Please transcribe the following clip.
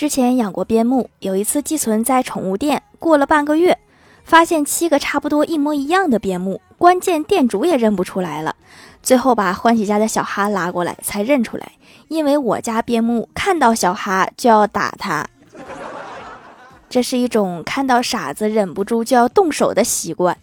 之前养过边牧，有一次寄存在宠物店，过了半个月，发现七个差不多一模一样的边牧，关键店主也认不出来了。最后把欢喜家的小哈拉过来，才认出来，因为我家边牧看到小哈就要打他，这是一种看到傻子忍不住就要动手的习惯。